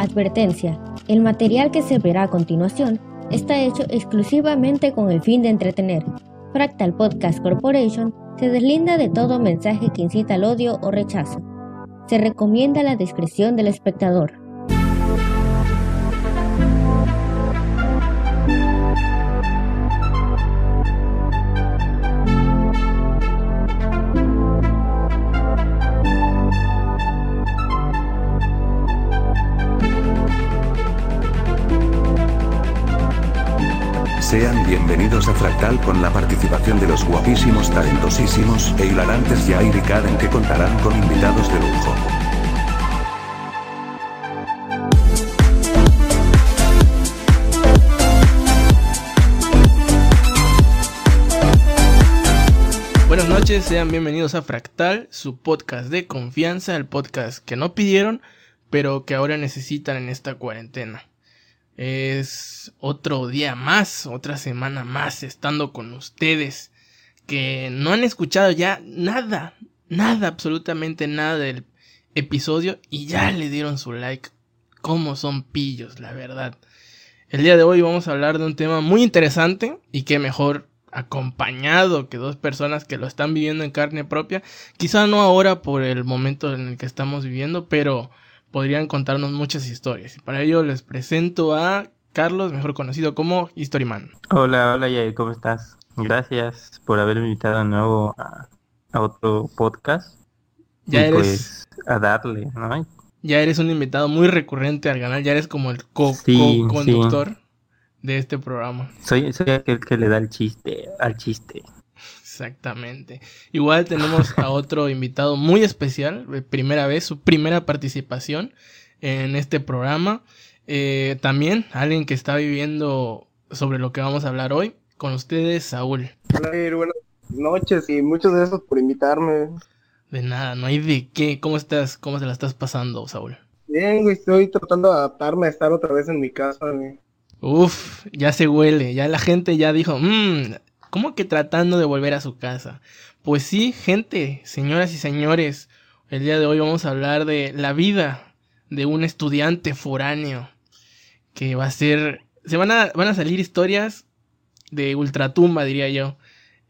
Advertencia. El material que se verá a continuación está hecho exclusivamente con el fin de entretener. Fractal Podcast Corporation se deslinda de todo mensaje que incita al odio o rechazo. Se recomienda la discreción del espectador. Sean bienvenidos a Fractal con la participación de los guapísimos, talentosísimos e hilarantes Jair y Karen que contarán con invitados de lujo. Buenas noches, sean bienvenidos a Fractal, su podcast de confianza, el podcast que no pidieron, pero que ahora necesitan en esta cuarentena. Es otro día más, otra semana más estando con ustedes que no han escuchado ya nada, nada, absolutamente nada del episodio y ya le dieron su like. Cómo son pillos, la verdad. El día de hoy vamos a hablar de un tema muy interesante y que mejor acompañado que dos personas que lo están viviendo en carne propia. Quizá no ahora por el momento en el que estamos viviendo, pero podrían contarnos muchas historias. Para ello les presento a Carlos, mejor conocido como Historyman. Hola, hola Yair, ¿cómo estás? Gracias por haberme invitado de nuevo a, otro podcast. Ya eres... Pues a darle, ¿no? Ya eres un invitado muy recurrente al canal, ya eres como el co-conductor de este programa. Soy, soy aquel que le da el chiste, al chiste. Exactamente. Igual tenemos a otro invitado muy especial, primera vez, su primera participación en este programa. Eh, también alguien que está viviendo sobre lo que vamos a hablar hoy. Con ustedes, Saúl. Hola, buenas noches y muchas gracias por invitarme. De nada, no hay de qué. ¿Cómo estás? ¿Cómo se la estás pasando, Saúl? Bien, güey, estoy tratando de adaptarme a estar otra vez en mi casa, güey. Uf, ya se huele, ya la gente ya dijo, mmm, ¿Cómo que tratando de volver a su casa? Pues sí, gente, señoras y señores, el día de hoy vamos a hablar de la vida de un estudiante foráneo que va a ser... Se van a, van a salir historias de ultratumba, diría yo.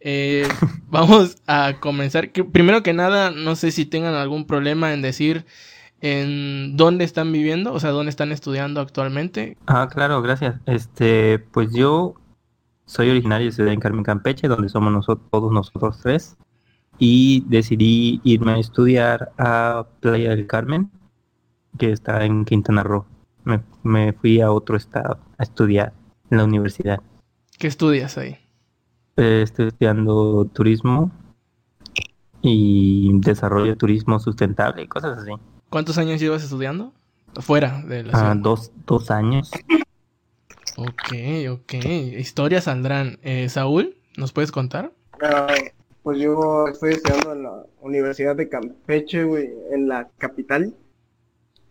Eh, vamos a comenzar. primero que nada, no sé si tengan algún problema en decir en dónde están viviendo, o sea, dónde están estudiando actualmente. Ah, claro, gracias. Este, pues yo soy originario de Ciudad en Carmen, Campeche, donde somos nosotros, todos nosotros tres. Y decidí irme a estudiar a Playa del Carmen, que está en Quintana Roo. Me, fui a otro estado a estudiar en la universidad. ¿Qué estudias ahí? Eh, estoy estudiando turismo y desarrollo de turismo sustentable y cosas así. ¿Cuántos años llevas estudiando? Fuera de la ah, dos, dos años. Ok, ok. Historias saldrán. Eh, Saúl, ¿nos puedes contar? Ah, pues yo estoy estudiando en la Universidad de Campeche, güey, en la capital.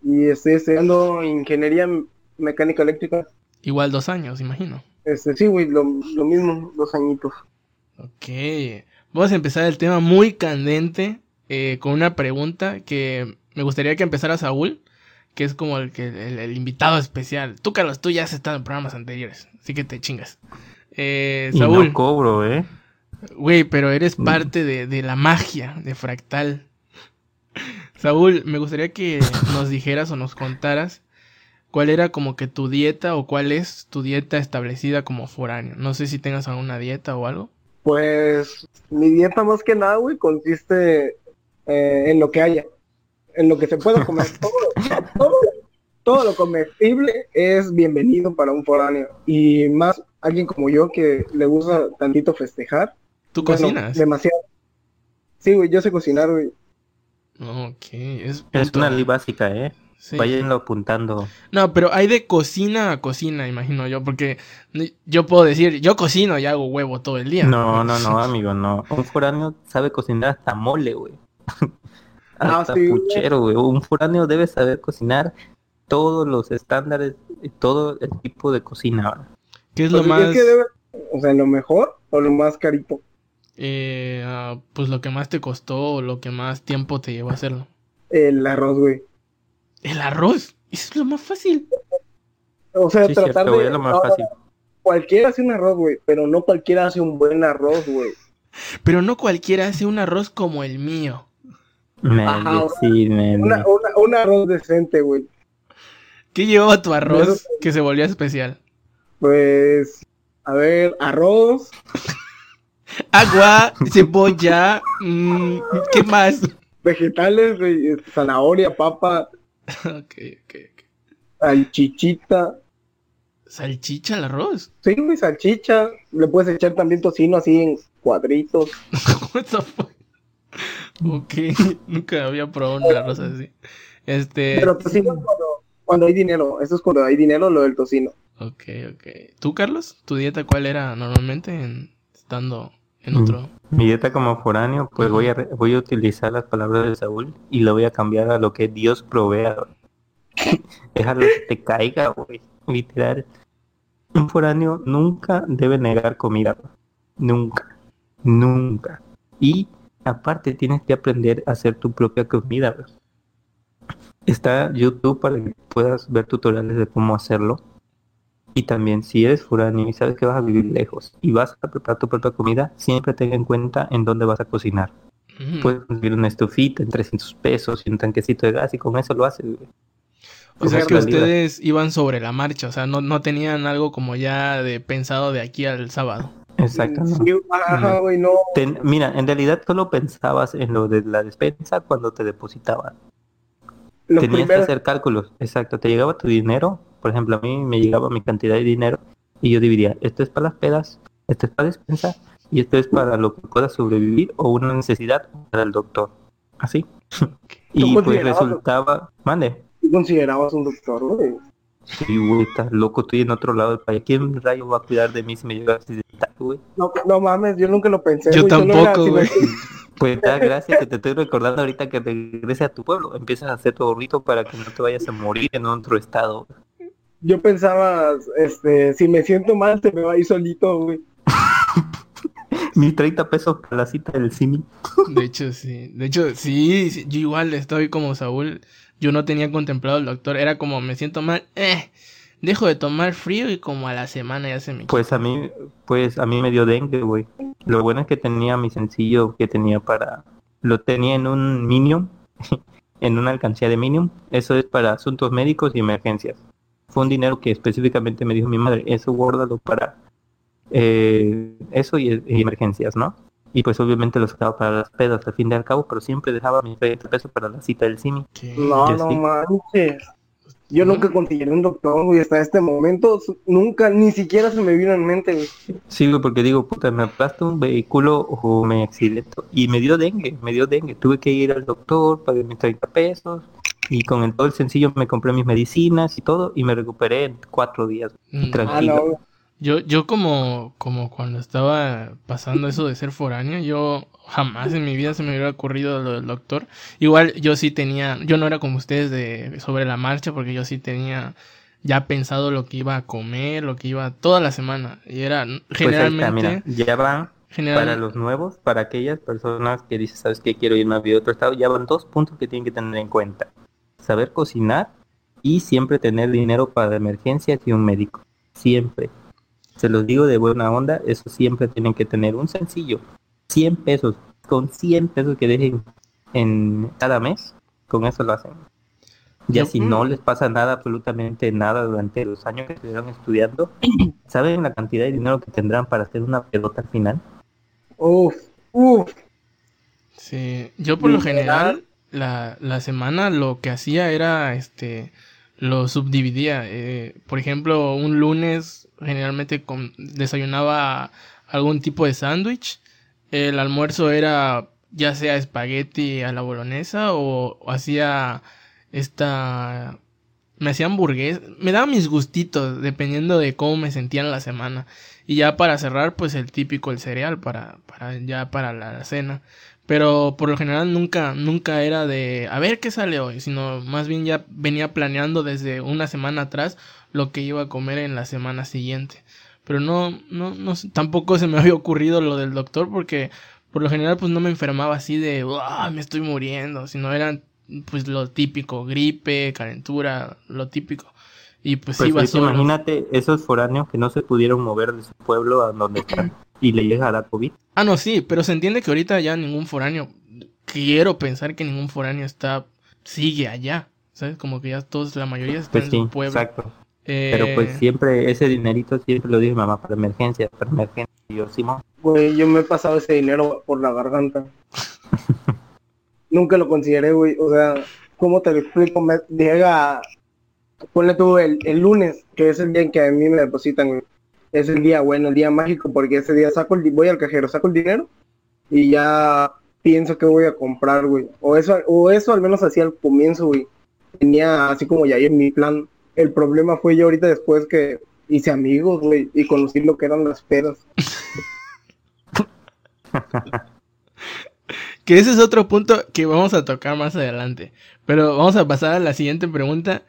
Y estoy estudiando ingeniería mecánica eléctrica. Igual dos años, imagino. Este, sí, güey, lo, lo mismo, dos añitos. Ok. Vamos a empezar el tema muy candente eh, con una pregunta que me gustaría que empezara Saúl que es como el, que, el, invitado especial. Tú, Carlos, tú ya has estado en programas anteriores, así que te chingas. Eh, Saúl. no cobro, ¿eh? Güey, pero eres mm. parte de, de la magia de Fractal. Saúl, me gustaría que nos dijeras o nos contaras cuál era como que tu dieta o cuál es tu dieta establecida como foráneo. No sé si tengas alguna dieta o algo. Pues mi dieta más que nada, güey, consiste eh, en lo que haya en lo que se pueda comer. Todo, todo, lo comestible es bienvenido para un foráneo. Y más alguien como yo que le gusta tantito festejar. ¿Tú cocinas? Demasiado. Sí, güey, yo sé cocinar, güey. Ok, es, es una ley básica, ¿eh? Sí. Váyanlo apuntando. No, pero hay de cocina a cocina, imagino yo, porque yo puedo decir, yo cocino y hago huevo todo el día. No, no, no, amigo, no. Un foráneo sabe cocinar hasta mole, güey. Ah, hasta puchero, güey. Un foráneo debe saber cocinar todos los estándares y todo el tipo de cocina. ¿Qué es lo más? debe, o sea, lo mejor o lo más carito. Eh, ah, pues lo que más te costó o lo que más tiempo te llevó a hacerlo. El arroz, güey. ¿El arroz? Eso es lo más fácil. O sea, Sí, tratar cierto, de... güey, es lo más no, fácil. Cualquiera hace un arroz, güey, pero no cualquiera hace un buen arroz, güey. Pero no cualquiera hace un arroz como el mío. Ajá, sí, me Una, una- un arroz decente, güey. ¿Qué llevaba tu Eso- arroz que se volvió especial? Pues, a ver, arroz, Agua, cebolla, mm, ¿qué más? vegetales, güey, zanahoria, papa, ok, ok, ok. salchichita. ¿Salchicha al arroz? Sí, güey, salchicha. Le puedes echar también tocino así en cuadritos. What the fuck? Ok, nunca había probado un arroz así. Este. Pero tocino cuando, cuando hay dinero. Eso es cuando hay dinero, lo del tocino. Ok, ok. ¿Tú, Carlos? ¿Tu dieta cuál era normalmente en- estando en Mm. otro? Mi dieta como foráneo, pues voy a, re- voy a utilizar las palabras de Saúl y lo voy a cambiar a lo que Dios provea. Déjalo que te caiga, güey. Literal. Un foráneo nunca debe negar comida. Nunca. Nunca. Y aparte tienes que aprender a hacer tu propia comida. Está YouTube para que puedas ver tutoriales de cómo hacerlo. Y también si eres foráneo y sabes que vas a vivir lejos y vas a preparar tu propia comida, siempre ten en cuenta en dónde vas a cocinar. Mm. Puedes conseguir una estufita en 300 pesos y un tanquecito de gas y con eso lo haces. o sea que ustedes iban sobre la marcha, o sea, no, no tenían algo como ya de pensado de aquí al sábado. Exacto. ¿no? Sí, ajá, güey, no. Ten- mira, en realidad solo pensabas en lo de la despensa cuando te depositaban. Los Tenías que hacer cálculos. Exacto. Te llegaba tu dinero. Por ejemplo, a mí me llegaba mi cantidad de dinero y yo dividía, esto es para las pedas, esto es para despensa y esto es para lo que pueda sobrevivir o una necesidad para el doctor. Así. y pues resultaba, mande. ¿tú considerabas un doctor, güey. Sí, güey, estás loco, estoy en otro lado del país. ¿Quién rayo va a cuidar de mí si me llega a accidentar, güey? No, no mames, yo nunca lo pensé. Yo güey, tampoco, güey. Pues da gracias que te estoy recordando ahorita que regrese a tu pueblo. Empiezas a hacer tu ahorrito para que no te vayas a morir en otro estado. Yo pensaba, este, si me siento mal, se me va a ir solito, güey. Mis 30 pesos para la cita del cine. De hecho, sí. De hecho, sí, sí, yo igual estoy como Saúl. Yo no tenía contemplado el doctor. Era como, me siento mal. Eh, dejo de tomar frío y como a la semana ya se me. Pues a mí, pues a mí me dio dengue, güey. Lo bueno es que tenía mi sencillo que tenía para, lo tenía en un Minium, en una alcancía de Minium. Eso es para asuntos médicos y emergencias. Fue un dinero que específicamente me dijo mi madre, eso guárdalo para eh, eso y emergencias, ¿no? Y pues obviamente lo sacaba para las pedas al fin y al cabo, pero siempre dejaba mis 30 pesos para la cita del cine. ¿Qué? No, Yo no sí. manches. Yo nunca conseguiré un doctor, güey. Hasta este momento, nunca, ni siquiera se me vino en mente, güey. Sí, güey, porque digo, puta, me aplasto un vehículo o me accidento. Y me dio dengue, me dio dengue. Tuve que ir al doctor, pagué mis 30 pesos. Y con el todo el sencillo me compré mis medicinas y todo. Y me recuperé en cuatro días. Mm, Tranquilo. Ah, no. Yo, yo como, como cuando estaba pasando eso de ser foráneo, yo jamás en mi vida se me hubiera ocurrido lo del doctor. Igual yo sí tenía, yo no era como ustedes de sobre la marcha, porque yo sí tenía ya pensado lo que iba a comer, lo que iba toda la semana. Y era Pues generalmente, está, mira, ya van general- para los nuevos, para aquellas personas que dicen, ¿sabes qué? Quiero irme a vivir a otro estado. Ya van dos puntos que tienen que tener en cuenta. Saber cocinar y siempre tener dinero para emergencias y un médico. Siempre. Se los digo de buena onda, eso siempre tienen que tener un sencillo. 100 pesos. Con 100 pesos que dejen en cada mes, con eso lo hacen. Ya si no les pasa nada, absolutamente nada durante los años que estuvieron estudiando, ¿saben la cantidad de dinero que tendrán para hacer una pelota al final? Uf, uf. Sí, yo por lo general la, la semana lo que hacía era este lo subdividía. eh, por ejemplo, un lunes generalmente com- desayunaba algún tipo de sándwich. El almuerzo era ya sea espagueti a la bolognesa o, o hacía esta me hacía hamburguesa, me daba mis gustitos dependiendo de cómo me sentía en la semana. Y ya para cerrar, pues el típico, el cereal para, para ya para la cena. Pero por lo general nunca, nunca era de a ver qué sale hoy, sino más bien ya venía planeando desde una semana atrás lo que iba a comer en la semana siguiente. Pero no, no, no, tampoco se me había ocurrido lo del doctor porque por lo general pues no me enfermaba así de "Uah, me estoy muriendo, sino eran pues lo típico, gripe, calentura, lo típico. Y pues, Pues iba ahorita solo. imagínate esos foráneos que no se pudieron mover de su pueblo a donde están y le llega dar COVID. Ah, no, sí, pero se entiende que ahorita ya ningún foráneo, quiero pensar que ningún foráneo está, sigue allá, ¿sabes? Como que ya todos, la mayoría están Pues en sí, su pueblo. exacto. Eh, Pero pues siempre ese dinerito siempre lo dice mamá para emergencia, para emergencia. Y yo, Simón, Güey, yo me he pasado ese dinero por la garganta. Nunca lo consideré, güey. O sea, ¿cómo te lo explico? Me llega, ponle tú el, el lunes, que es el día en que a mí me depositan, güey. Es el día bueno, el día mágico, porque ese día saco el, voy al cajero, saco el dinero y ya pienso que voy a comprar, güey. O eso, o eso al menos hacía al comienzo, güey. Tenía así como ya en mi plan. El problema fue yo ahorita después que hice amigos, güey, y conocí lo que eran las pedas. Que ese es otro punto que vamos a tocar más adelante. Pero vamos a pasar a la siguiente pregunta,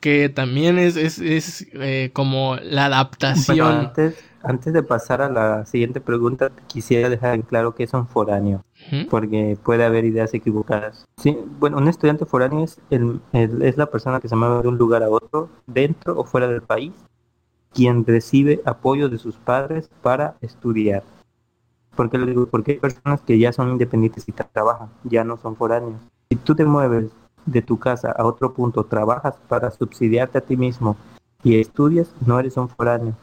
que también es, es, es eh, como la Bueno, adaptación. antes, antes de pasar a la siguiente pregunta, quisiera dejar en claro que es un foráneo, Ujú. porque puede haber ideas equivocadas. Sí, bueno, un estudiante foráneo es, el, el- es la persona que se mueve de un lugar a otro, dentro o fuera del país, quien recibe apoyo de sus padres para estudiar. ¿Por qué lo digo? Porque hay personas que ya son independientes y tra- trabajan, ya no son foráneos. Si tú te mueves de tu casa a otro punto, trabajas para subsidiarte a ti mismo y estudias, no eres un foráneo.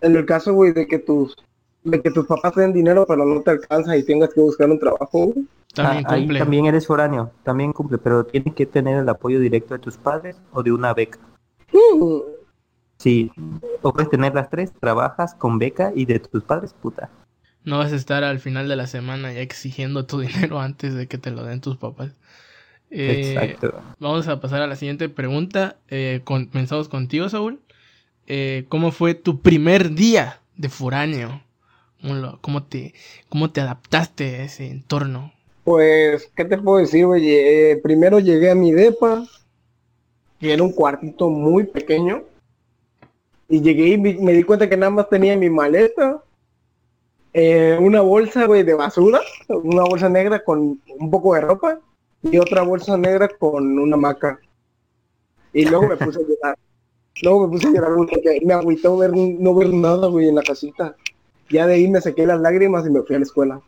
en el caso, güey, de que tus de que tus papás te den dinero pero no te alcanza y tengas que buscar un trabajo, güey. También Ah, ahí cumple. también eres foráneo, también cumple, pero tienes que tener el apoyo directo de tus padres o de una beca. Mm, Sí, o puedes tener las tres, trabajas con beca y de tus padres, puta. No vas a estar al final de la semana ya exigiendo tu dinero antes de que te lo den tus papás. Eh, Exacto. Vamos a pasar a la siguiente pregunta. Eh, con- comenzamos contigo, Saúl. Eh, ¿Cómo fue tu primer día de foráneo? ¿Cómo, lo- cómo te, ¿Cómo te adaptaste a ese entorno? Pues, ¿qué te puedo decir, güey? Eh, primero llegué a mi depa, que era un cuartito muy pequeño, y llegué y me di cuenta que nada más tenía mi maleta, eh, una bolsa, güey, de basura, una bolsa negra con un poco de ropa, y otra bolsa negra con una maca. Y luego me puse a llorar. Luego me puse a llorar porque me agüitó ver, no ver nada, güey, en la casita. Ya de ahí me sequé las lágrimas y me fui a la escuela.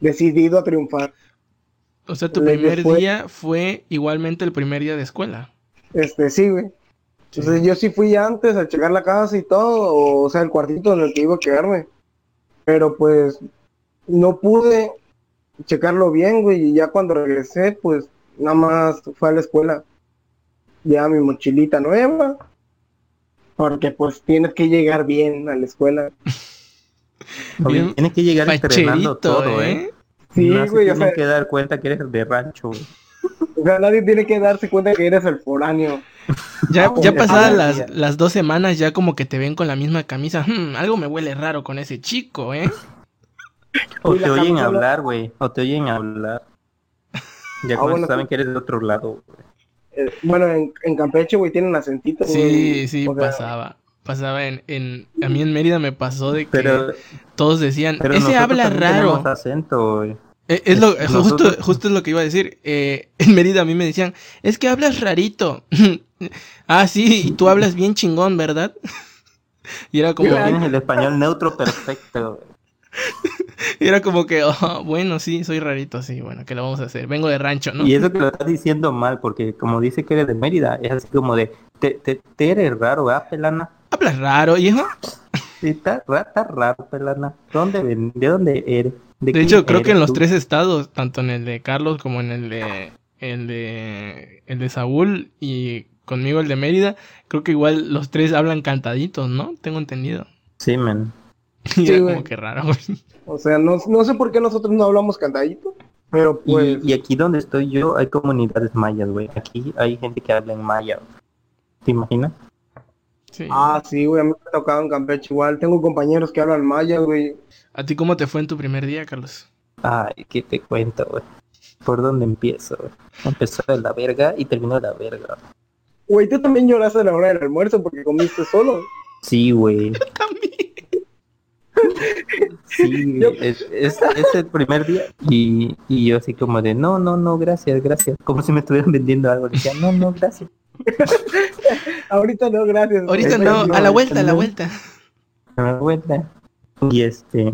Decidido a triunfar. O sea, tu Le- primer después- día fue igualmente el primer día de escuela. Este, sí, güey. Entonces yo sí fui antes a checar la casa y todo, o sea, el cuartito en el que iba a quedarme. Pero pues no pude checarlo bien, güey, y ya cuando regresé, pues nada más fue a la escuela. Ya mi mochilita nueva, porque pues tienes que llegar bien a la escuela. Bien tienes que llegar entrenando todo, ¿eh? ¿eh? Sí, no güey, o sea, que dar cuenta que eres de rancho. güey. o sea, nadie tiene que darse cuenta que eres el foráneo. Ya, Ah, ya bueno, pasadas las, las dos semanas, ya como que te ven con la misma camisa. "Hmm, algo me huele raro con ese chico, ¿eh? O te oyen camisola- hablar, güey. O te oyen hablar. Ya Ah, bueno, saben que eres de otro lado. güey. Eh, bueno, en, en Campeche, güey, tienen acentito. Sí, güey. sí, O sea, pasaba. Pasaba en, en... A mí en Mérida me pasó de que Pero, todos decían, pero ese habla raro. acento, güey. Eh, Es lo, Es- justo, nosotros- justo es lo que iba a decir. Eh, en Mérida a mí me decían, es que hablas rarito. ah, sí, y tú hablas bien chingón, ¿verdad? y era como, Tienes el español neutro perfecto. era como que, "Oh, bueno, sí, soy rarito, sí, bueno, ¿qué le vamos a hacer? Vengo de rancho, ¿no? Y eso que lo estás diciendo mal, porque como dice que eres de Mérida, es así como de, te, te, te eres raro, ¿ah, pelana? Hablas raro, hijo. Sí, está, está raro, pelana. ¿Dónde ven? ¿De dónde eres? De hecho, creo que en los tú? tres estados, tanto en el de Carlos como en el de el de el de Saúl y conmigo el de Mérida, creo que igual los tres hablan cantaditos, ¿no? Tengo entendido. Sí, man. Y era güey. como que raro, güey. O sea, no, no sé por qué nosotros no hablamos cantadito, pero Y, pues... y aquí donde estoy yo hay comunidades mayas, güey. Aquí hay gente que habla en maya. ¿Te imaginas? Sí. Ah, sí, güey, a mí me ha tocado en Campeche igual. Tengo compañeros que hablan maya, güey. ¿A ti cómo te fue en tu primer día, Carlos? Ay, ¿qué te cuento, güey? ¿Por dónde empiezo, güey? Empezó de la verga y terminó de la verga. Güey, tú también lloraste a la hora del almuerzo porque comiste solo. Sí, güey. También. Sí, es, es, es el primer día y, y yo así como de, no, no, no, gracias, gracias. Como si me estuvieran vendiendo algo. Decía, no, no, gracias. Ahorita no, gracias. Ahorita no, a la vuelta, a la vuelta. a la vuelta. Y este,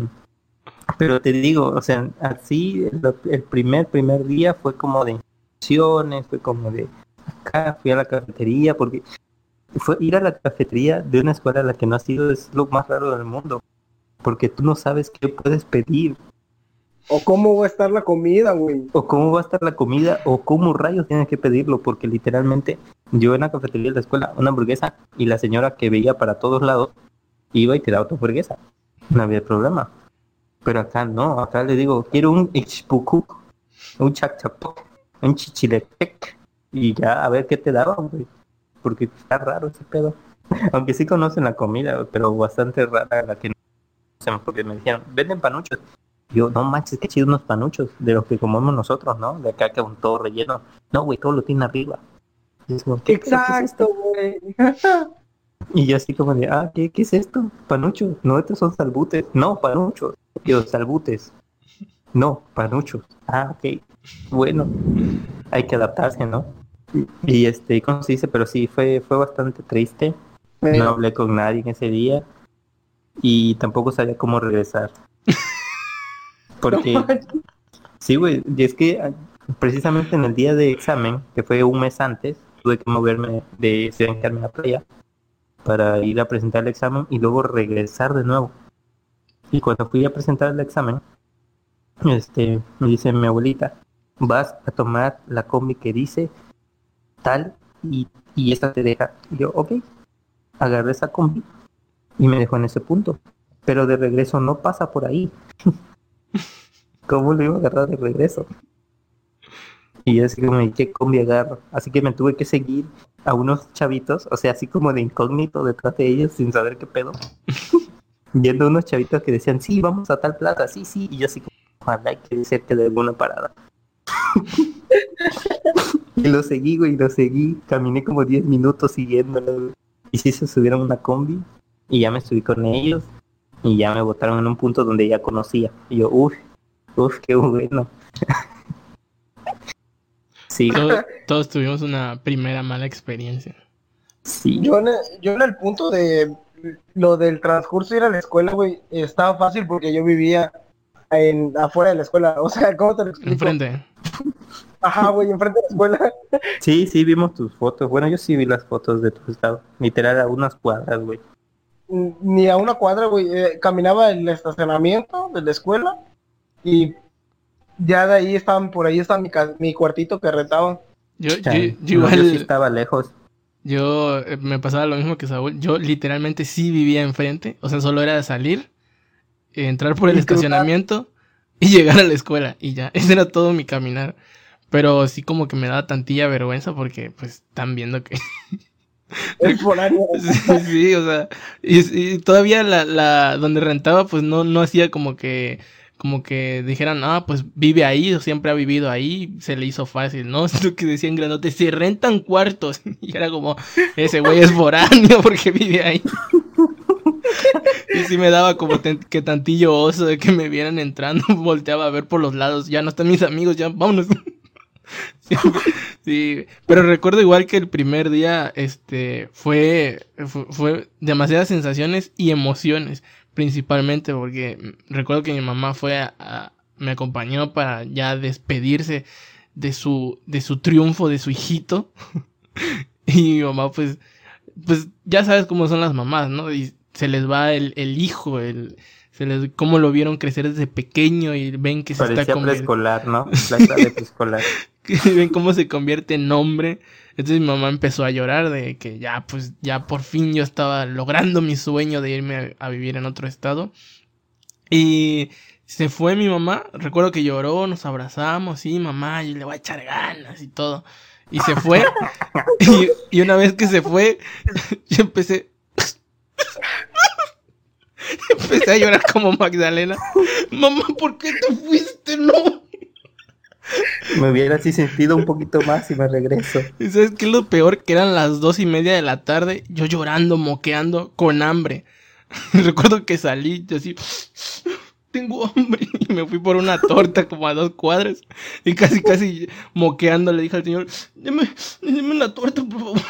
pero te digo, o sea, así lo- el primer, primer día fue como de emociones, fue como de acá, fui a la cafetería, porque fue ir a la cafetería de una escuela a la que no has ido es lo más raro del mundo, porque tú no sabes qué puedes pedir, O cómo va a estar la comida, güey. o cómo va a estar la comida, o cómo rayos tienes que pedirlo, porque literalmente yo en la cafetería de la escuela, una hamburguesa, y la señora que veía para todos lados, iba y te daba tu hamburguesa. No había problema. Pero acá no, acá le digo, quiero un ichpuku, un chacchapok, un chichilepec, y ya a ver qué te daban, güey. Porque está raro ese pedo. Aunque sí conocen la comida, pero bastante rara la que no porque me dijeron, venden panuchos. Yo, no manches, qué chido unos panuchos de los que comemos nosotros, ¿no? De acá con todo relleno. No, güey, todo lo tiene arriba. Y ¿qué. Exacto, güey. Y yo así como de, ah, ¿qué, qué es esto? Panuchos. No, estos son salbutes. No, panuchos. Digo, salbutes. No, panuchos. Ah, ok. Bueno, hay que adaptarse, ¿no? Y este, ¿cómo se dice? Pero sí, fue, fue bastante triste. No hablé con nadie en ese día. Y tampoco sabía cómo regresar. Porque, sí, güey, y es que ah, precisamente en el día de examen, que fue un mes antes, tuve que moverme de Ciudad Carmen a Playa para ir a presentar el examen y luego regresar de nuevo. Y cuando fui a presentar el examen, este, me dice mi abuelita, vas a tomar la combi que dice tal y, y esta te deja. Y yo, ok, agarré esa combi y me dejó en ese punto. Pero de regreso no pasa por ahí. ¿Cómo lo iba a agarrar de regreso? Y yo así como, ¿y qué combi agarro? Así que me tuve que seguir a unos chavitos, o sea, así como de incógnito detrás de ellos sin saber qué pedo. Viendo unos chavitos que decían, sí, vamos a tal plaza, sí, sí. Y yo así como, ojalá que cerca de alguna parada. y lo seguí, güey, lo seguí. Caminé como 10 minutos siguiéndolo. Y sí se subieron a una combi. Y ya me subí con ellos. Y ya me botaron en un punto donde ya conocía. Y yo, uff, uff, qué bueno. sí, Todo- todos tuvimos una primera mala experiencia. sí. Yo en, el, yo en el punto de lo del transcurso de ir a la escuela, güey, estaba fácil porque yo vivía en afuera de la escuela. O sea, ¿cómo te lo explico? Enfrente. Ajá, güey, enfrente de la escuela. Sí, sí, vimos tus fotos. Bueno, yo sí vi las fotos de tu estado. Literal a unas cuadras, güey. Ni a una cuadra, güey. eh, caminaba el estacionamiento de la escuela y ya de ahí estaban, por ahí está mi, mi cuartito que rentaba. Yo, yo, Chan. yo No, igual, sí estaba lejos. yo eh, me pasaba lo mismo que Saúl. Yo literalmente sí vivía enfrente. O sea, solo era salir, eh, entrar por el Y cruzar. estacionamiento y llegar a la escuela. Y ya, ese era todo mi caminar. Pero sí como que me da tantilla vergüenza porque pues están viendo que... Sí, sí, o sea, y, y todavía la, la, donde rentaba, pues no, no hacía como que, como que dijeran, ah, pues vive ahí, o siempre ha vivido ahí, se le hizo fácil, ¿no? Lo que decían grandote, se rentan cuartos, y era como, ese güey es foráneo porque vive ahí. Y sí me daba como que tantillo oso de que me vieran entrando, volteaba a ver por los lados, ya no están mis amigos, ya vámonos. Sí, sí, pero recuerdo igual que el primer día, este, fue, fue, fue demasiadas sensaciones y emociones, principalmente porque recuerdo que mi mamá fue a, a- me acompañó para ya despedirse de su, de su triunfo, de su hijito. y mi mamá, pues, pues, ya sabes cómo son las mamás, ¿no? Y se les va el, el hijo, el, se les, cómo lo vieron crecer desde pequeño y ven que se está Parecía preescolar, ¿no? De preescolar. ven cómo se convierte en hombre. Entonces mi mamá empezó a llorar de que ya, pues, ya por fin yo estaba logrando mi sueño de irme a, a vivir en otro estado. Y se fue mi mamá, recuerdo que lloró, nos abrazamos, sí, mamá, yo le voy a echar ganas y todo. Y se fue. y, y una vez que se fue, yo empecé... empecé a llorar como Magdalena. Mamá, ¿por qué te fuiste? No. Me hubiera así sentido un poquito más y me regreso. ¿Y sabes qué es lo peor? Que eran las dos y media de la tarde, yo llorando, moqueando, con hambre. Recuerdo que salí, yo así, tengo hambre. Y me fui por una torta como a dos cuadras. Y casi, casi moqueando le dije al señor, deme, deme la torta, por favor.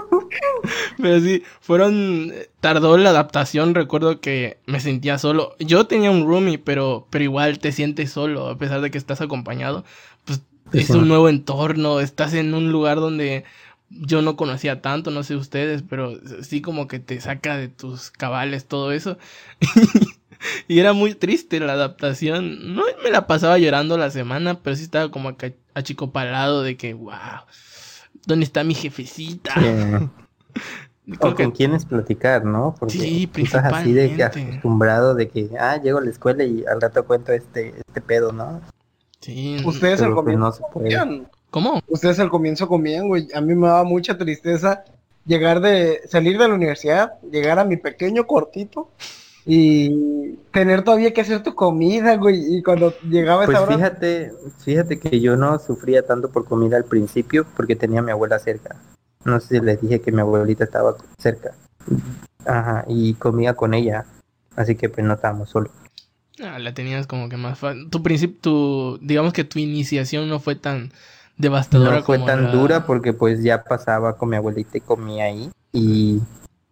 Pero sí, fueron, tardó la adaptación, recuerdo que me sentía solo. Yo tenía un roomie, pero, pero igual te sientes solo, a pesar de que estás acompañado. Pues es un nuevo entorno, estás en un lugar donde yo no conocía tanto, no sé ustedes, pero sí como que te saca de tus cabales todo eso. y era muy triste la adaptación. No me la pasaba llorando la semana, pero sí estaba como achicopalado de que, wow, ¿dónde está mi jefecita? o con quiénes platicar, ¿no? Porque sí, estás así de que acostumbrado de que, ah, llego a la escuela y al rato cuento este, este pedo, ¿no? Sí. Ustedes al pues comienzo comían. ¿Cómo? Ustedes al comienzo comían, güey. A mí me daba mucha tristeza llegar de, salir de la universidad, llegar a mi pequeño cortito y tener todavía que hacer tu comida, güey, y cuando llegaba esa pues fíjate, fíjate que yo no sufría tanto por comida al principio porque tenía a mi abuela cerca. No sé si les dije que mi abuelita estaba cerca. Ajá, y comía con ella. Así que pues no estábamos solos. Ah, la tenías como que más fácil. Tu principio, tu, digamos que tu iniciación no fue tan devastadora. No fue tan dura porque pues ya pasaba con mi abuelita y comía ahí. Y,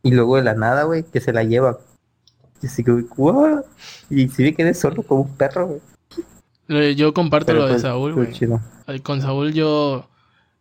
y luego de la nada, güey, que se la lleva y así que, Y si me quedé solo como un perro, Yo comparto lo de pues, Saúl, güey. Con Saúl yo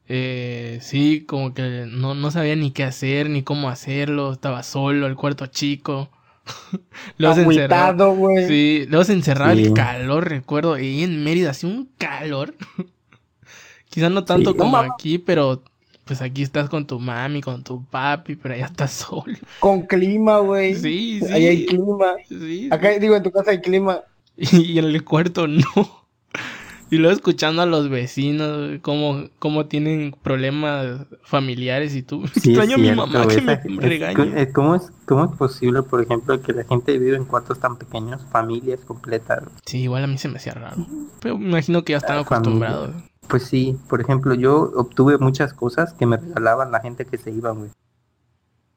eh, sí, como que no, no sabía ni qué hacer, ni cómo hacerlo. Estaba solo, el cuarto chico. luego se encerraba. Sí, luego se encerraba el calor, recuerdo. Y en Mérida hacía un calor. Quizás no tanto como aquí, pero pues aquí estás con tu mami, con tu papi, pero allá estás solo. Con clima, güey. Sí, sí. Ahí hay clima. Sí, Acá, digo, en tu casa hay clima. Y, en el cuarto no. Y luego escuchando a los vecinos, cómo, cómo tienen problemas familiares y tú. Extraño a mi mamá que me regaña. ¿Cómo es, ¿Cómo es posible, por ejemplo, que la gente vive en cuartos tan pequeños, familias completas? Sí, igual a mí se me hacía raro. Pero me imagino que ya están acostumbrados. Pues sí, por ejemplo, yo obtuve muchas cosas que me regalaban la gente que se iba, güey.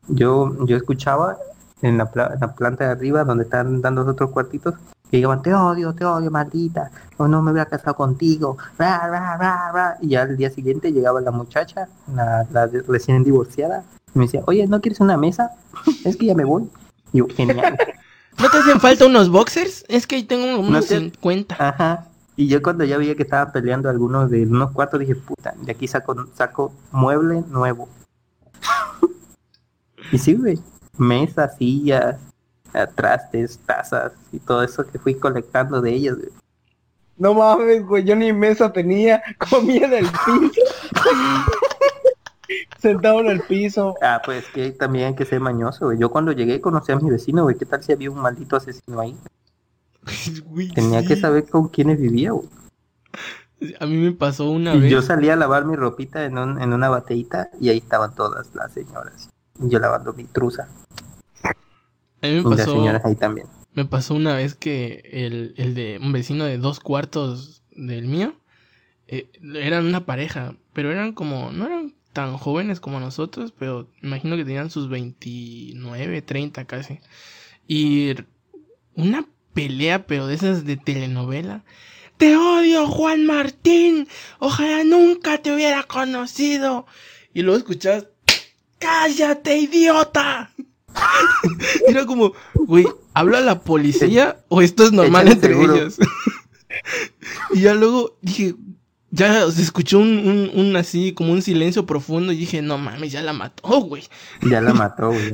Yo, yo escuchaba en la, planta de arriba donde están dando los otros cuartitos que digan, te odio, te odio, maldita, o no me voy a casar contigo, y ya al día siguiente llegaba la muchacha, la, recién divorciada, y me decía, oye, ¿no quieres una mesa? es que ya me voy. Y yo, genial. ¿No te hacen falta unos boxers? Es que ahí tengo unos no 50. Ajá. Y yo cuando ya veía que estaba peleando algunos de unos cuatro, dije, puta, de aquí saco, saco mueble nuevo. y sí, güey, mesas, sillas, trastes, tazas y todo eso que fui colectando de ellos, güey. No mames, güey, yo ni mesa tenía, comía en el piso. Sentado en el piso. Ah, pues que también hay que ser mañoso, güey. Yo cuando llegué conocí a mi vecino, güey. ¿Qué tal si había un maldito asesino ahí? Tenía que saber con quiénes vivía, A mí me pasó una y vez. Yo salía a lavar mi ropita en, en una bateita y ahí estaban todas las señoras. Yo lavando mi truza. A mí me pasó. las señoras ahí también. Me pasó una vez que el, el de un vecino de dos cuartos del mío eh, eran una pareja, pero eran como. No eran tan jóvenes como nosotros, pero imagino que tenían sus 29, 30 casi. Y una pelea, pero de esas de telenovela. Te odio, Juan Martín. Ojalá nunca te hubiera conocido. Y luego escuchas, cállate, idiota. Era como, güey, ¿habla la policía o esto es normal entre ellos? y ya luego dije, ya se escuchó un, un, así, como un silencio profundo y dije, no mames, ya la mató, güey. Ya la mató, güey.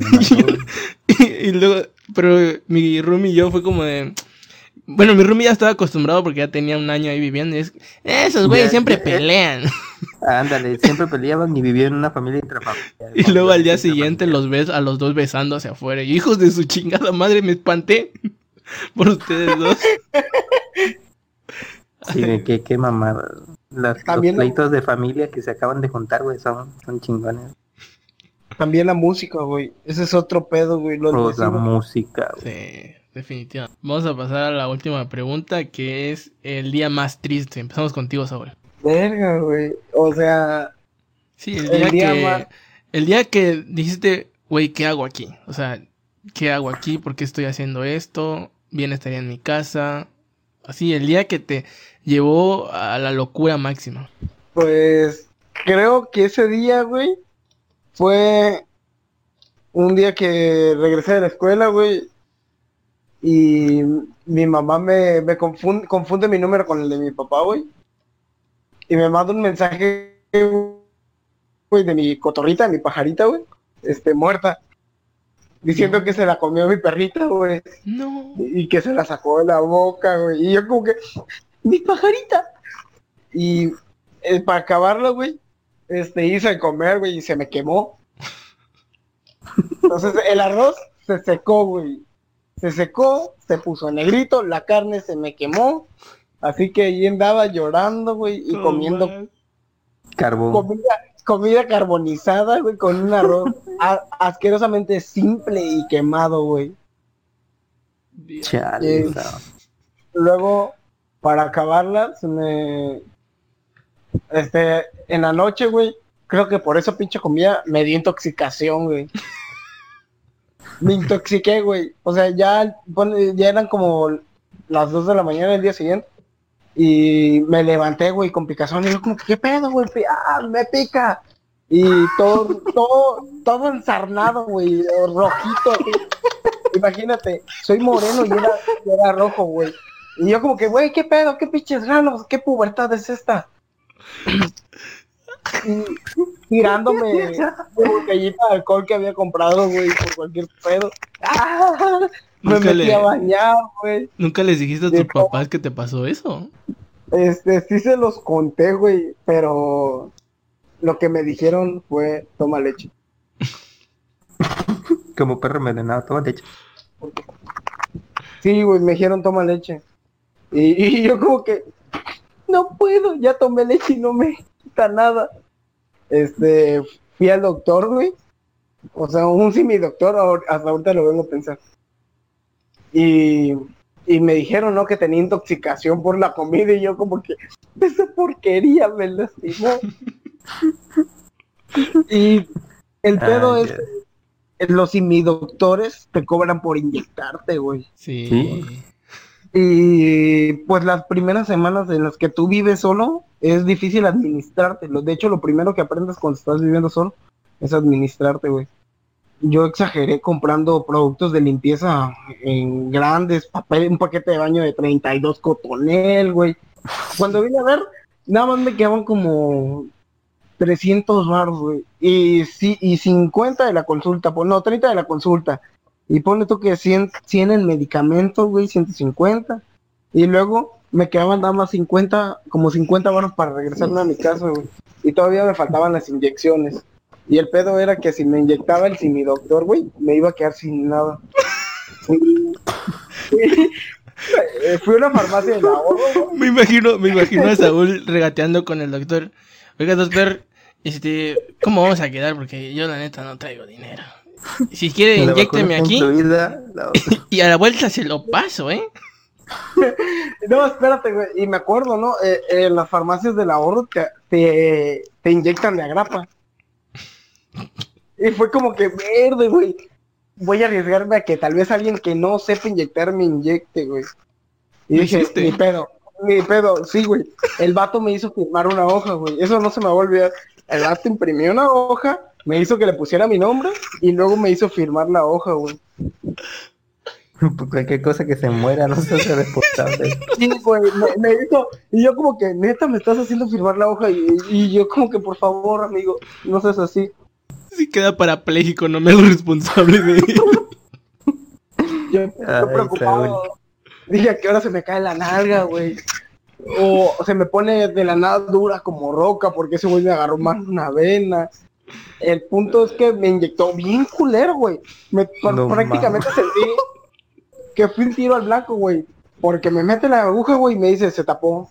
y, luego, pero mi room y yo fue como de... Bueno, mi roomie ya estaba acostumbrado porque ya tenía un año ahí viviendo. Y es, esos güeyes siempre pelean. Ándale, siempre peleaban y vivían en una familia intrafamiliar. Y luego al día siguiente los ves a los dos besando hacia afuera. Y hijos de su chingada madre, me espanté por ustedes dos. Sí, qué, qué mamada. los pleitos de familia que se acaban de juntar, güey, son, son chingones. También la música, güey. Ese es otro pedo, güey. Los la música, güey. Sí, definitivamente. Vamos a pasar a la última pregunta, que es el día más triste. Empezamos contigo, Saúl. Verga, güey. O sea... Sí, el día, que... El día que dijiste, güey, ¿qué hago aquí? O sea, ¿qué hago aquí? ¿Por qué estoy haciendo esto? Bien estaría en mi casa. Así, el día que te llevó a la locura máxima. Pues creo que ese día, güey, fue un día que regresé de la escuela, güey, y mi mamá me, me confunde, confunde mi número con el de mi papá, güey. Y me manda un mensaje, güey, de mi cotorrita, de mi pajarita, güey, este, muerta. Diciendo que se la comió mi perrita, güey. No. Y que se la sacó de la boca, güey. Y yo como que, mi pajarita. Y eh, para acabarla, güey, este, hice de comer, güey, y se me quemó. Entonces el arroz se secó, güey. Se secó, se puso negrito, la carne se me quemó. Así que ahí andaba llorando, güey, y comiendo. Carbón. comida, comida carbonizada, güey, con un arroz a- asquerosamente simple y quemado, güey. Chale. Eh, Luego, para acabarla, se me... Este, en la noche, güey, creo que por eso pinche comida me dio intoxicación, güey. Me intoxiqué, güey. O sea, ya, ya eran como las 2 de la mañana del día siguiente. Y me levanté, güey, con picazón. Y yo como, ¿qué pedo, güey? ¡Ah, me pica! Y todo, todo, todo ensarnado, güey, rojito. así. Imagínate, soy moreno y era, y era rojo, güey. Y yo como que, güey, ¿qué pedo? ¿Qué pinches ranos? ¿Qué pubertad es esta? Y tirándome de botellita de alcohol que había comprado, güey, por cualquier pedo. ¡Ah! Me Nunca metí le- a bañar, güey. ¿Nunca les dijiste a tus papás que te pasó eso? Este, sí se los conté, güey, pero lo que me dijeron fue, toma leche. Como perro envenenado, toma leche. Sí, güey, me dijeron toma leche. Y, y yo como que, no puedo, ya tomé leche y no me quita nada. Este, fui al doctor, güey. O sea, un sí mi doctor, hasta ahorita lo vengo a pensar. Y, y me dijeron, ¿no? Que tenía intoxicación por la comida y yo como que, esa porquería me lastimó. y el pedo Ay, es, los doctores te cobran por inyectarte, güey. Sí. Sí. Y pues las primeras semanas en las que tú vives solo es difícil administrarte. De hecho, lo primero que aprendes cuando estás viviendo solo es administrarte, güey. Yo exageré comprando productos de limpieza en grandes, papel, un paquete de baño de 32 cotonel, güey. Cuando vine a ver, nada más me quedaban como 300 baros, güey. Y, sí, y 50 de la consulta, pues no, 30 de la consulta. Y pone tú que 100, 100 en medicamentos, güey, 150. Y luego me quedaban nada más 50, como 50 baros para regresarme a mi casa, güey. Y todavía me faltaban las inyecciones. Y el pedo era que si me inyectaba el doctor, güey, me iba a quedar sin nada. Fui a una farmacia ahorro, güey. Me imagino, me imagino a Saúl regateando con el doctor. Oiga, doctor, este, ¿cómo vamos a quedar? Porque yo la neta no traigo dinero. Si quiere, está aquí incluida, y a la vuelta se lo paso, ¿eh? No, espérate, güey. Y me acuerdo, ¿no? Eh, eh, en las farmacias del ahorro te, te, te inyectan de agrapa. Y fue como que verde, güey. Voy a arriesgarme a que tal vez alguien que no sepa inyectar me inyecte, güey. Y ¿Lo dije, hiciste? ni pedo, ni pedo, sí, güey. El vato me hizo firmar una hoja, güey. Eso no se me va a olvidar. El vato imprimió una hoja, me hizo que le pusiera mi nombre y luego me hizo firmar la hoja, güey. Cualquier cosa que se muera, no se hace responsable. Sí, güey, me, me hizo, y yo como que, neta, me estás haciendo firmar la hoja, y, y yo como que, por favor, amigo, no seas así. Si queda parapléjico, no me hago responsable de ello. Yo, yo Ay, preocupado, Saúl. dije, ¿a qué hora se me cae la nalga, güey? O se me pone de la nada dura como roca, porque ese güey me agarró más una vena. El punto es que me inyectó bien culero, güey. Me, No prácticamente sentí que fui un tiro al blanco, güey. Porque me mete la aguja, güey, y me dice, se tapó.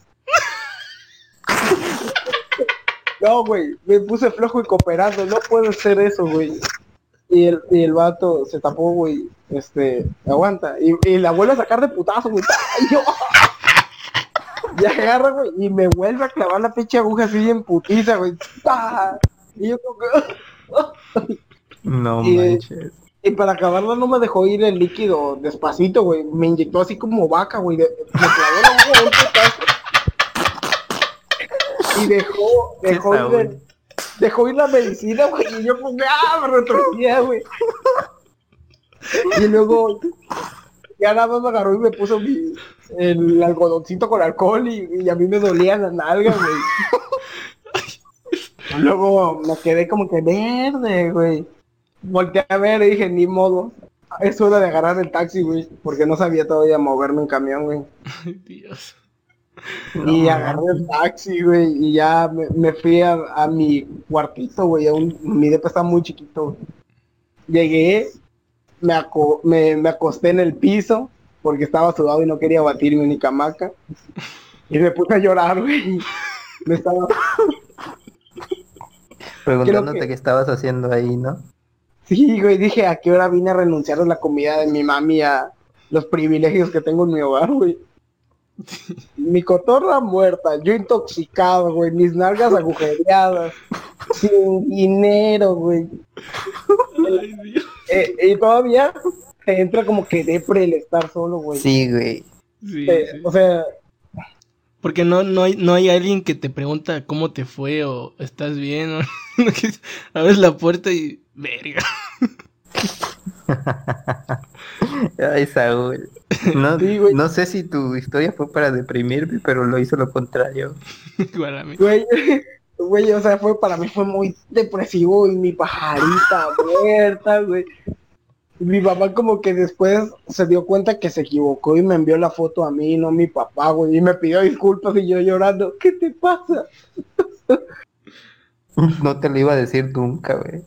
No, güey, me puse flojo y cooperando, no puedo hacer eso, güey. Y el, y el vato se tapó, güey, este, aguanta. Y, y la vuelve a sacar de putazo, güey. Y agarra, güey, y me vuelve a clavar la pinche aguja así en putiza, güey. ¡Pah! Y yo como que... No Y- manches. Y para acabarla no me dejó ir el líquido despacito, güey. Me inyectó así como vaca, güey. de- Me clavó la aguja un putazo. Y dejó, dejó ir, Saúl. el- dejó ir la medicina, güey. Y yo como que, ah, me retorcía, güey. Y luego, ya nada más me agarró y me puso mi, el algodoncito con alcohol y, y a mí me dolía la nalga, güey. Luego me quedé como que verde, güey. Volteé a ver y dije, ni modo. Es hora de agarrar el taxi, güey. Porque no sabía todavía moverme en camión, güey. Ay, Dios. y agarré el taxi, güey. Y ya me, me fui a, a mi cuartito, güey. Mi depa está muy chiquito, güey. Llegué, me, aco- me, me acosté en el piso. Porque estaba sudado y no quería batirme ni camaca. Y me puse a llorar, güey. Me estaba... Preguntándote que- qué estabas haciendo ahí, ¿no? Sí, güey, dije, ¿a qué hora vine a renunciar a la comida de mi mami a los privilegios que tengo en mi hogar, güey? Mi cotorra muerta, yo intoxicado, güey, mis nalgas agujereadas, sin dinero, güey. Ay, Dios. Eh, y todavía te entra como que depre el estar solo, güey. Sí, güey. Sí, Eh, sí. O sea, Porque no, no, hay, no hay alguien que te pregunta cómo te fue o estás bien. O... Abres la puerta y. Verga. Ay, Saúl. No, Sí, güey. no sé si tu historia fue para deprimirme, pero lo hizo lo contrario. Igual a mí. güey, güey, o sea, fue para mí fue muy depresivo y mi pajarita muerta, güey. Mi mamá como que después se dio cuenta que se equivocó y me envió la foto a mí, no a mi papá, güey, y me pidió disculpas y yo llorando, ¿qué te pasa? No te lo iba a decir nunca, güey.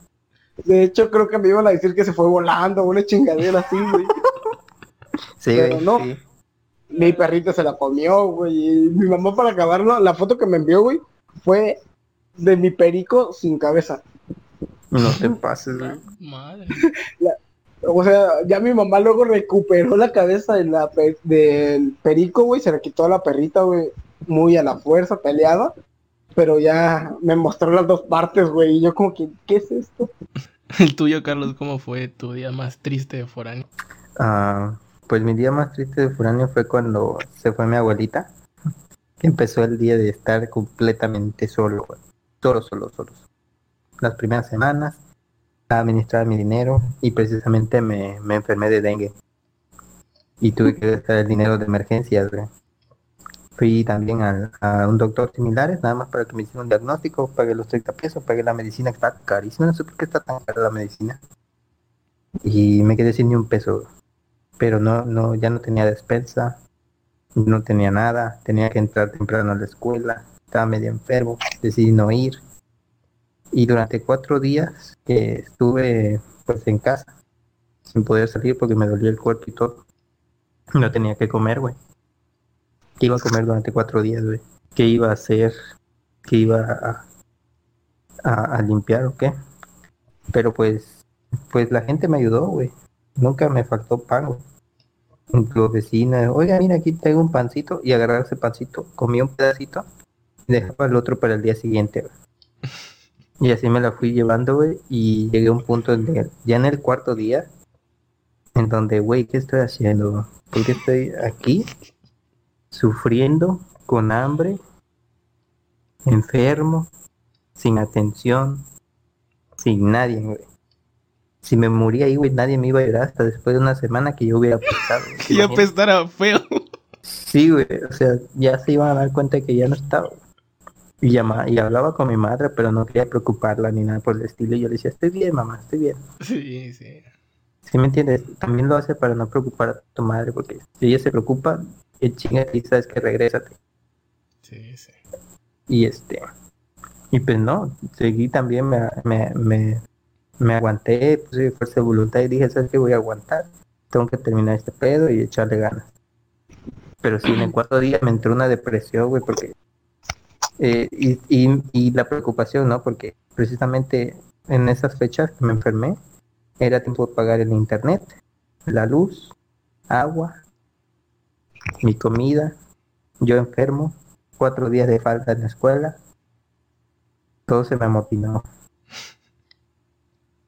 De hecho, creo que me iban a decir que se fue volando, una chingadera así, güey. Sí, Pero güey. no. sí. Mi perrito se la comió, güey. Y mi mamá para acabarlo, la foto que me envió, güey, fue de mi perico sin cabeza. No te pases, güey. Madre. O sea, ya mi mamá luego recuperó la cabeza de la pe- del perico, güey, se le quitó a la perrita, güey, muy a la fuerza, peleada. Pero ya me mostró las dos partes, güey, y yo como que, ¿qué es esto? El tuyo, Carlos, ¿cómo fue tu día más triste de foráneo? Ah, pues mi día más triste de Furanio fue cuando se fue mi abuelita. Que empezó el día de estar completamente solo, güey. Solo, solo, solo. Las primeras semanas administraba mi dinero y precisamente me, me enfermé de dengue. Y tuve que gastar el dinero de emergencias. Fui también al- a, un doctor similares, nada más para que me hiciera un diagnóstico, pagué los 30 pesos, pagué la medicina que está carísima, no sé por qué está tan cara la medicina. Y me quedé sin ni un peso, pero no, no, ya no tenía despensa, no tenía nada, tenía que entrar temprano a la escuela, estaba medio enfermo, decidí no ir. Y durante cuatro días que estuve pues en casa, sin poder salir porque me dolía el cuerpo y todo, no tenía que comer, güey. ¿Qué iba a comer durante cuatro días, güey? ¿Qué iba a hacer? ¿Qué iba a, limpiar o qué? Pero pues, pues la gente me ayudó, güey. Nunca me faltó pan, güey. Los vecinos, oiga, mira, aquí tengo un pancito y agarrar ese pancito, comía un pedacito y dejaba el otro para el día siguiente. Y así me la fui llevando, güey, y llegué a un punto en el- ya en el cuarto día, en donde, güey, ¿qué estoy haciendo? ¿Por qué estoy aquí sufriendo, con hambre, enfermo, sin atención, sin nadie, güey? Si me moría ahí, güey, nadie me iba a ayudar hasta después de una semana que yo hubiera apestado. Que Imagínate. apestara feo. Sí, güey, o sea, ya se iban a dar cuenta que ya no estaba. Y, llama, y hablaba con mi madre, pero no quería preocuparla ni nada por el estilo. Y yo le decía, estoy bien, mamá, estoy bien. Sí, sí. ¿Sí me entiendes? También lo hace para no preocupar a tu madre, porque si ella se preocupa, el chinga y sabes que regrésate. Sí, sí. Y este, y pues no, seguí también, me, me, me, me aguanté, puse fuerza de voluntad y dije, ¿sabes qué? Voy a aguantar, tengo que terminar este pedo y echarle ganas. Pero sí, en el cuarto día me entró una depresión, güey, porque, eh, y, y, y la preocupación, ¿no? Porque precisamente en esas fechas que me enfermé, era tiempo de pagar el internet, la luz, agua, mi comida, yo enfermo, cuatro días de falta en la escuela, todo se me amotinó.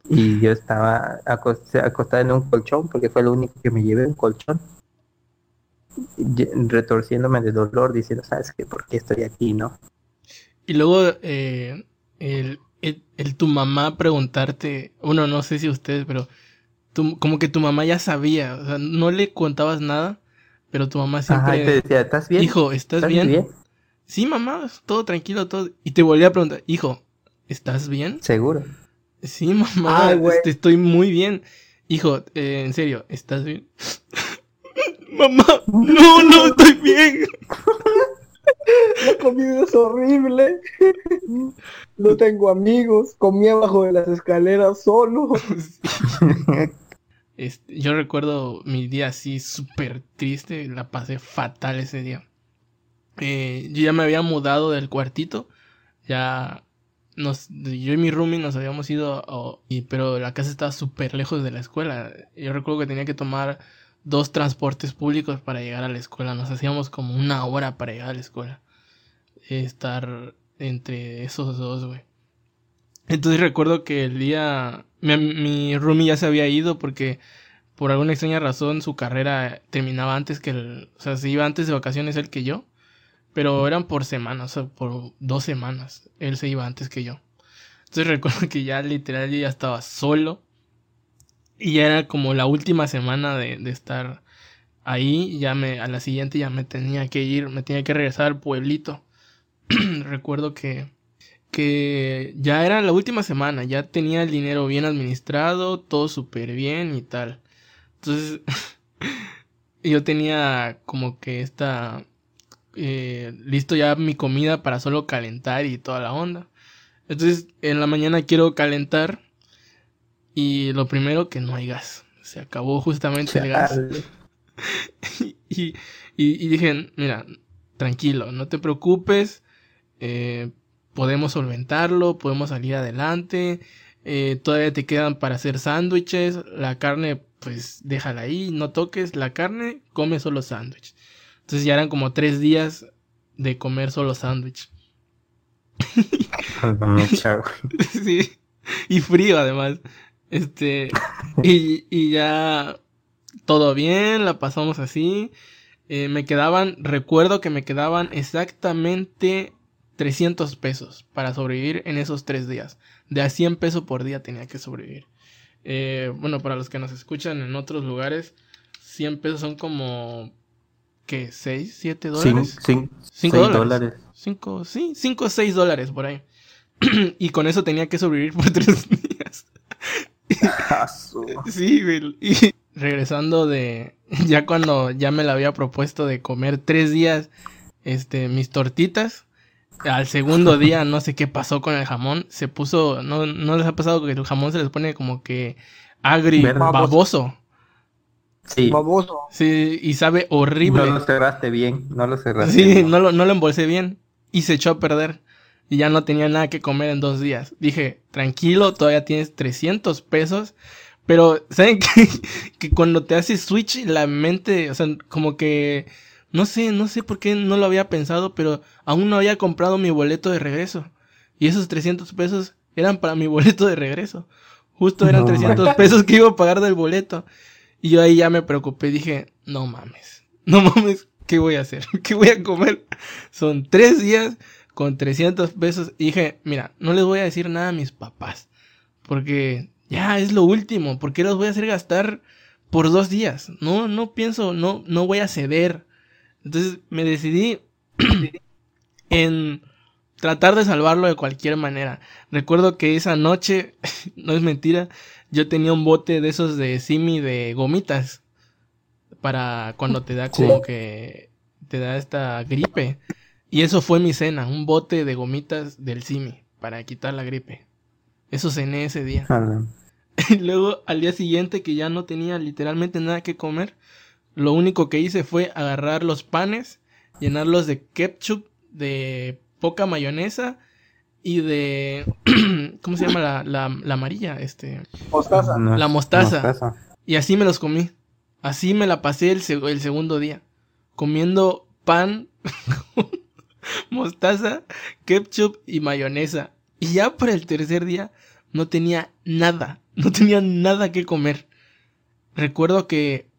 Y yo estaba acost- acostada en un colchón porque fue lo único que me llevé, un colchón. Retorciéndome de dolor, diciendo, ¿sabes qué? ¿Por qué estoy aquí, no? Y luego eh, el, el, el tu mamá preguntarte, bueno, no sé si ustedes, pero tu- como que tu mamá ya sabía, o sea, no le contabas nada, pero tu mamá Ajá, y te siempre, decía, ¿estás bien? hijo, ¿estás, bien? Sí, mamá, todo tranquilo, todo. Y te volví a preguntar, hijo, ¿estás bien? Seguro. Sí, mamá, Ay, este, estoy muy bien. Hijo, eh, en serio, ¿estás bien? mamá, no, no estoy bien. La comida es horrible. No tengo amigos. Comí abajo de las escaleras solo. Este, yo recuerdo mi día así súper triste, la pasé fatal ese día. Eh, yo ya me había mudado del cuartito, ya yo y mi roomie nos habíamos ido, y, pero la casa estaba súper lejos de la escuela. Yo recuerdo que tenía que tomar dos transportes públicos para llegar a la escuela, nos hacíamos como una hora para llegar a la escuela. Estar entre esos dos, güey. Entonces recuerdo que el día mi, mi ya se había ido porque por alguna extraña razón su carrera terminaba antes que el, o sea, se iba antes de vacaciones él que yo, pero eran por semanas, o sea, por dos semanas, él se iba antes que yo. Entonces recuerdo que ya literal ya estaba solo y ya era como la última semana de, de estar ahí, ya me, a la siguiente ya me tenía que ir, me tenía que regresar al pueblito. recuerdo que que ya era la última semana, ya tenía el dinero bien administrado, todo súper bien y tal. Entonces, yo tenía como que esta, eh, listo ya mi comida para solo calentar y toda la onda. Entonces, en la mañana quiero calentar y lo primero que no hay gas. Se acabó justamente el gas. Y, y, y dije, mira, tranquilo, no te preocupes, eh, podemos solventarlo, podemos salir adelante, eh, todavía te quedan para hacer sándwiches, la carne, pues déjala ahí, no toques la carne, come solo sándwich. Entonces ya eran como tres días de comer solo sándwich. Sí, y frío además. Este, y, y ya todo bien, la pasamos así. Eh, me quedaban, recuerdo que me quedaban exactamente 300 pesos para sobrevivir en esos tres días. De a 100 pesos por día tenía que sobrevivir. Eh, bueno, para los que nos escuchan en otros lugares, 100 pesos son como, ¿qué? ¿6? ¿7 Cin- dólares? cin- Cinco seis dólares. dólares. 5, sí, 5 o 6 dólares por ahí. y con eso tenía que sobrevivir por tres días. Su- Sí, güey. Y regresando de. Ya cuando ya me la había propuesto de comer tres días. Este, mis tortitas. Al segundo día, no sé qué pasó con el jamón. Se puso. No, no les ha pasado que el jamón se les pone como que agri, Verde. baboso. Sí, Baboso. Sí, y sabe horrible. no lo cerraste bien, no lo cerraste Sí, bien. no lo, no lo embolsé bien. Y se echó a perder. Y ya no tenía nada que comer en dos días. Dije, tranquilo, todavía tienes 300 pesos. Pero, ¿saben qué? que cuando te haces switch, la mente, o sea, como que, no sé, no sé por qué no lo había pensado, pero aún no había comprado mi boleto de regreso. Y esos 300 pesos eran para mi boleto de regreso. Justo eran No 300 pesos que iba a pagar del boleto. Y yo ahí ya me preocupé, dije, no mames, no mames, ¿qué voy a hacer? ¿Qué voy a comer? Son tres días con 300 pesos. Y dije, mira, no les voy a decir nada a mis papás. Porque ya es lo último. ¿Por qué los voy a hacer gastar por dos días? No, no pienso, no, no voy a ceder. Entonces me decidí en tratar de salvarlo de cualquier manera. Recuerdo que esa noche, no es mentira, yo tenía un bote de esos de simi de gomitas. Para cuando te da como que te da esta gripe. Y eso fue mi cena, un bote de gomitas del simi para quitar la gripe. Eso cené ese día. Ah, Y luego al día siguiente que ya no tenía literalmente nada que comer, lo único que hice fue agarrar los panes, llenarlos de ketchup, de poca mayonesa y de... ¿Cómo se llama la, la, la amarilla? Este... Mostaza. no, La mostaza. mostaza. Y así me los comí. Así me la pasé el, seg- el segundo día. Comiendo pan, con mostaza, ketchup y mayonesa. Y ya para el tercer día no tenía nada. no tenía nada que comer. Recuerdo que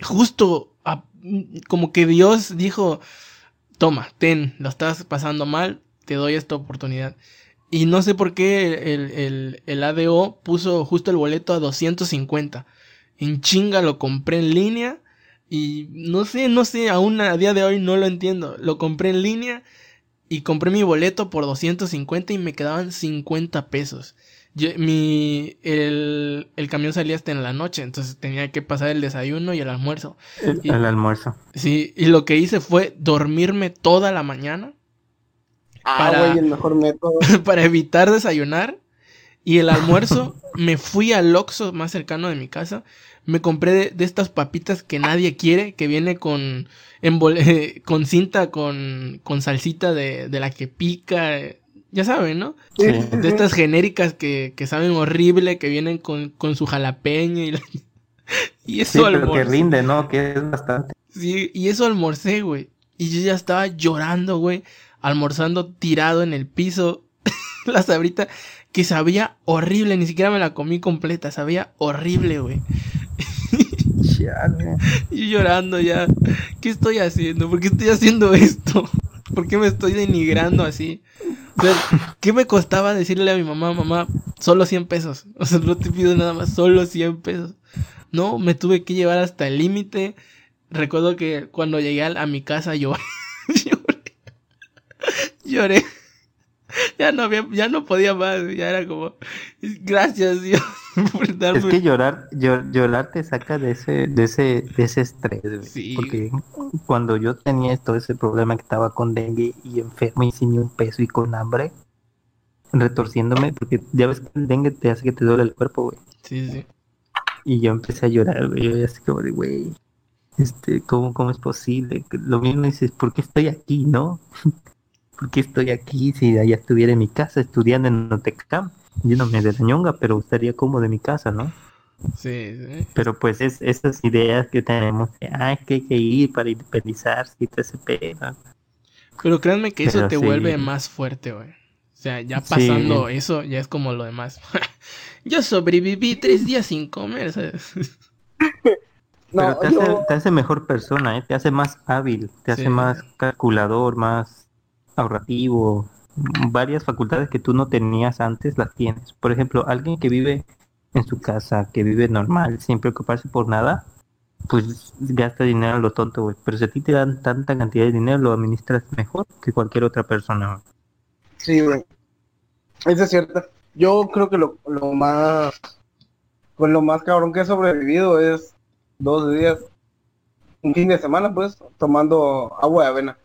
justo como que Dios dijo, toma, ten, lo estás pasando mal, te doy esta oportunidad. Y no sé por qué el, el, el, ADO puso justo el boleto a 250. En chinga lo compré en línea. Y no sé, no sé, aún a día de hoy no lo entiendo. Lo compré en línea y compré mi boleto por 250 y me quedaban 50 pesos. Yo, mi, el, el, camión salía hasta en la noche, entonces tenía que pasar el desayuno y el almuerzo. El, el almuerzo. Sí, y lo que hice fue dormirme toda la mañana. Ah, para, el mejor método. para evitar desayunar. Y el almuerzo me fui al Oxxo más cercano de mi casa. Me compré de, de estas papitas que nadie quiere, que viene con, con cinta, con, con salsita de, de la que pica, ya saben, ¿no? Sí. De estas genéricas que, que saben horrible, que vienen con, con su jalapeño y, la- y eso Sí, pero que almorcé. rinde, ¿no? Que es bastante. Sí, y eso almorcé, güey. Y yo ya estaba llorando, güey. Almorzando tirado en el piso. la sabrita que sabía horrible, ni siquiera me la comí completa, sabía horrible, güey. Y llorando ya. ¿Qué estoy haciendo? ¿Por qué estoy haciendo esto? ¿Por qué me estoy denigrando así? O sea, ¿qué me costaba decirle a mi mamá, mamá, solo 100 pesos? O sea, no te pido nada más, solo 100 pesos. No, me tuve que llevar hasta el límite. Recuerdo que cuando llegué a, a mi casa yo lloré. Lloré. Ya no había, ya no podía más, ya era como, gracias Dios por darme Es que llorar, llor- llorar te saca de ese, de ese, de ese estrés, güey. Sí. Porque cuando yo tenía todo ese problema que estaba con dengue y enfermo y sin ni un peso y con hambre, retorciéndome, porque ya ves que el dengue te hace que te duele el cuerpo, güey. Sí, sí. Y yo empecé a llorar, güey. Yo así como de, güey, este, ¿cómo, cómo es posible? Lo mismo dices, ¿por qué estoy aquí, no? ¿Por qué estoy aquí si allá estuviera en mi casa estudiando en Notecam? Yo no me de la ñonga, pero estaría cómodo de mi casa, ¿no? Sí, sí. Pero pues es esas ideas que tenemos, de, ah, que hay que ir para independizarse y todo ese pedo. Pero créanme que eso Pero te sí. vuelve más fuerte, güey. O sea, ya Sí. pasando eso, ya es como lo demás. Yo sobreviví tres días sin comer, ¿sabes? No, Pero te hace, te hace mejor persona, ¿eh? Te hace más hábil, te hace más calculador, más ahorrativo. Varias facultades que tú no tenías antes las tienes. Por ejemplo, alguien que vive en su casa, que vive normal, sin preocuparse por nada, pues gasta dinero lo tonto, güey. Pero si a ti te dan tanta cantidad de dinero, lo administras mejor que cualquier otra persona. sí. Eso es cierto. Yo creo que lo, lo más, pues lo más cabrón que he sobrevivido es dos días, un fin de semana, pues, tomando agua de avena.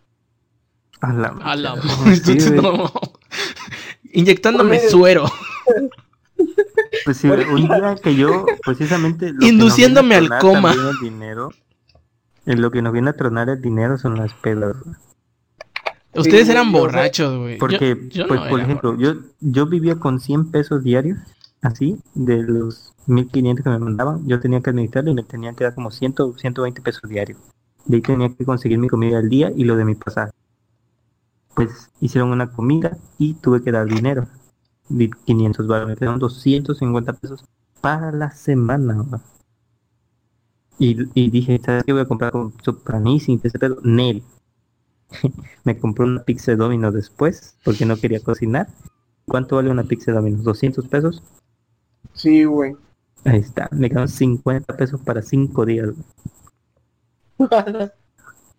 A la, A la Sí, güey. no. Inyectándome Oye. suero. Pues sí, un día que yo, precisamente... lo Induciéndome al coma. El dinero, en lo que nos viene a tronar el dinero son las pedas. Ustedes eran yo borrachos, güey. Yo- Porque, yo pues, no por ejemplo, yo, yo vivía con 100 pesos diarios, así, de los 1500 que me mandaban, yo tenía que administrarlo y me tenían que dar como 100, 120 pesos diarios. De ahí tenía que conseguir mi comida al día y lo de mi pasaje. Pues hicieron una comida y tuve que dar dinero. Di 500 baros, me quedaron 250 pesos para la semana. Y, y dije, ¿sabes qué voy a comprar con Sopranísimo? Ese pedo, Nel. me compré una pizza de Domino después porque no quería cocinar. ¿Cuánto vale una pizza de Domino? ¿200 pesos? Sí, güey. Ahí está, me quedaron 50 pesos para 5 días.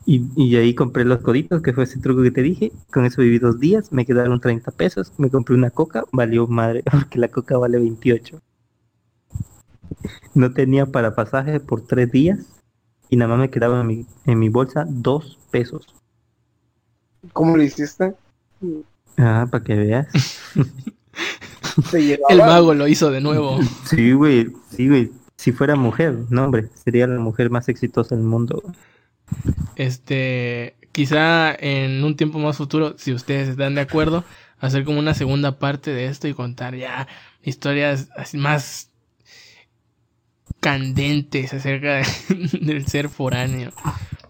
Y, y ahí compré los coditos, que fue ese truco que te dije. Con eso viví dos días, me quedaron 30 pesos. Me compré una coca, valió madre, porque la coca vale 28. No tenía para pasaje por 3 días y nada más me quedaba en mi, en mi bolsa 2 pesos. ¿Cómo lo hiciste? Ah, para que veas. El mago lo hizo de nuevo. Sí, güey, sí, güey. Si fuera mujer, no, hombre, sería la mujer más exitosa del mundo. Este, quizá en un tiempo más futuro, si ustedes están de acuerdo, hacer como una segunda parte de esto y contar ya historias así más candentes acerca de- del ser foráneo.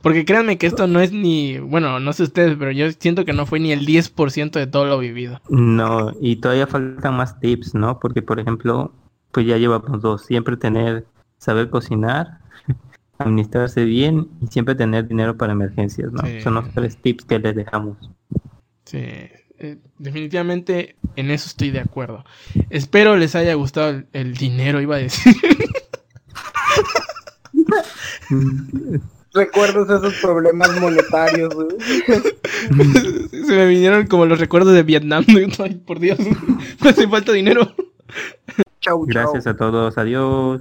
Porque créanme que esto no es ni, bueno, no sé ustedes, pero yo siento que no fue ni el 10% de todo lo vivido. No, y todavía faltan más tips, ¿no? Porque, por ejemplo, pues ya llevamos dos. Siempre tener, saber cocinar, administrarse bien y siempre tener dinero para emergencias, ¿no? Sí. Son los tres tips que les dejamos. Sí, eh, definitivamente en eso estoy de acuerdo. Espero les haya gustado el, el dinero, iba a decir. ¿Recuerdas esos problemas monetarios? Se me vinieron como los recuerdos de Vietnam. Ay, por Dios, me hace falta dinero. Chau, chau. Gracias a todos, adiós.